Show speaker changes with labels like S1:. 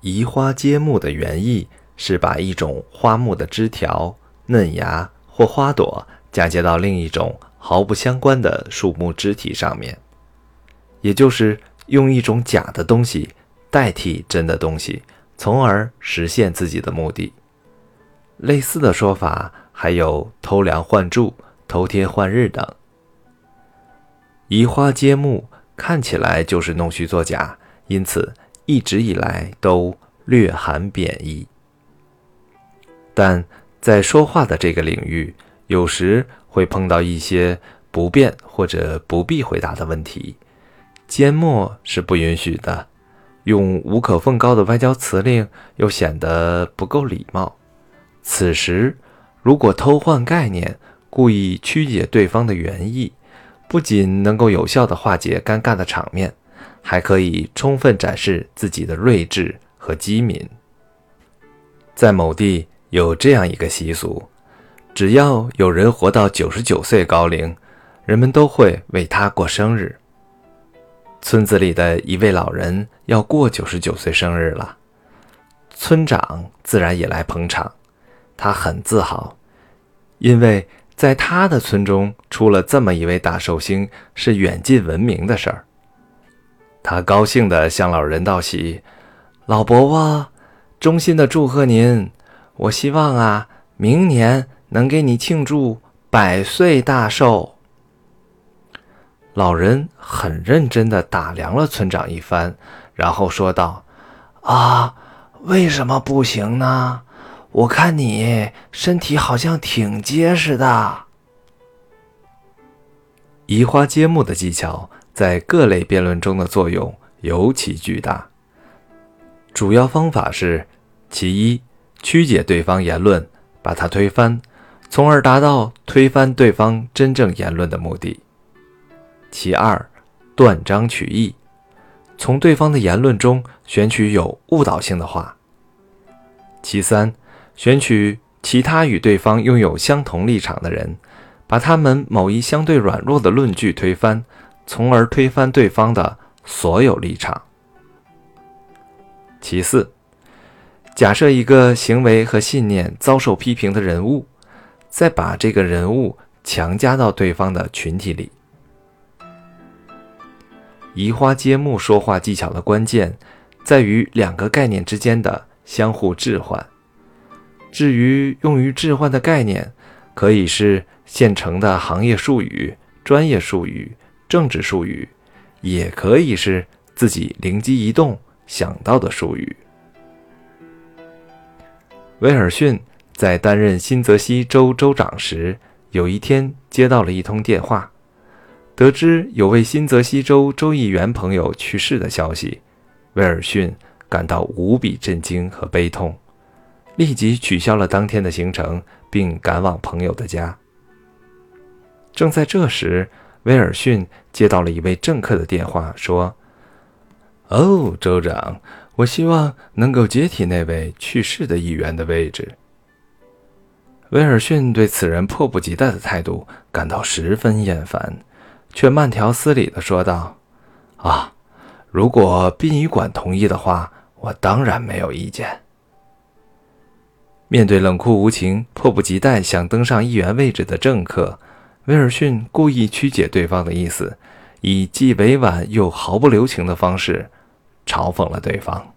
S1: 移花接木的原意是把一种花木的枝条、嫩芽或花朵嫁接到另一种毫不相关的树木枝体上面，也就是用一种假的东西代替真的东西，从而实现自己的目的。类似的说法还有偷梁换柱、偷天换日等。移花接木看起来就是弄虚作假，因此。一直以来都略含贬义，但在说话的这个领域，有时会碰到一些不便或者不必回答的问题，缄默是不允许的。用无可奉告的外交辞令又显得不够礼貌。此时，如果偷换概念，故意曲解对方的原意，不仅能够有效地化解尴尬的场面。还可以充分展示自己的睿智和机敏。在某地有这样一个习俗：只要有人活到九十九岁高龄，人们都会为他过生日。村子里的一位老人要过九十九岁生日了，村长自然也来捧场。他很自豪，因为在他的村中出了这么一位大寿星，是远近闻名的事儿。他高兴地向老人道喜：“老伯伯，衷心的祝贺您！我希望啊，明年能给你庆祝百岁大寿。”老人很认真地打量了村长一番，然后说道：“啊，为什么不行呢？我看你身体好像挺结实的。”移花接木的技巧。在各类辩论中的作用尤其巨大。主要方法是：其一，曲解对方言论，把它推翻，从而达到推翻对方真正言论的目的；其二，断章取义，从对方的言论中选取有误导性的话；其三，选取其他与对方拥有相同立场的人，把他们某一相对软弱的论据推翻。从而推翻对方的所有立场。其四，假设一个行为和信念遭受批评的人物，再把这个人物强加到对方的群体里。移花接木说话技巧的关键在于两个概念之间的相互置换。至于用于置换的概念，可以是现成的行业术语、专业术语。政治术语，也可以是自己灵机一动想到的术语。威尔逊在担任新泽西州州长时，有一天接到了一通电话，得知有位新泽西州州议员朋友去世的消息。威尔逊感到无比震惊和悲痛，立即取消了当天的行程，并赶往朋友的家。正在这时，威尔逊接到了一位政客的电话，说：“哦，州长，我希望能够接替那位去世的议员的位置。”威尔逊对此人迫不及待的态度感到十分厌烦，却慢条斯理地说道：“啊，如果殡仪馆同意的话，我当然没有意见。”面对冷酷无情、迫不及待想登上议员位置的政客。威尔逊故意曲解对方的意思，以既委婉又毫不留情的方式嘲讽了对方。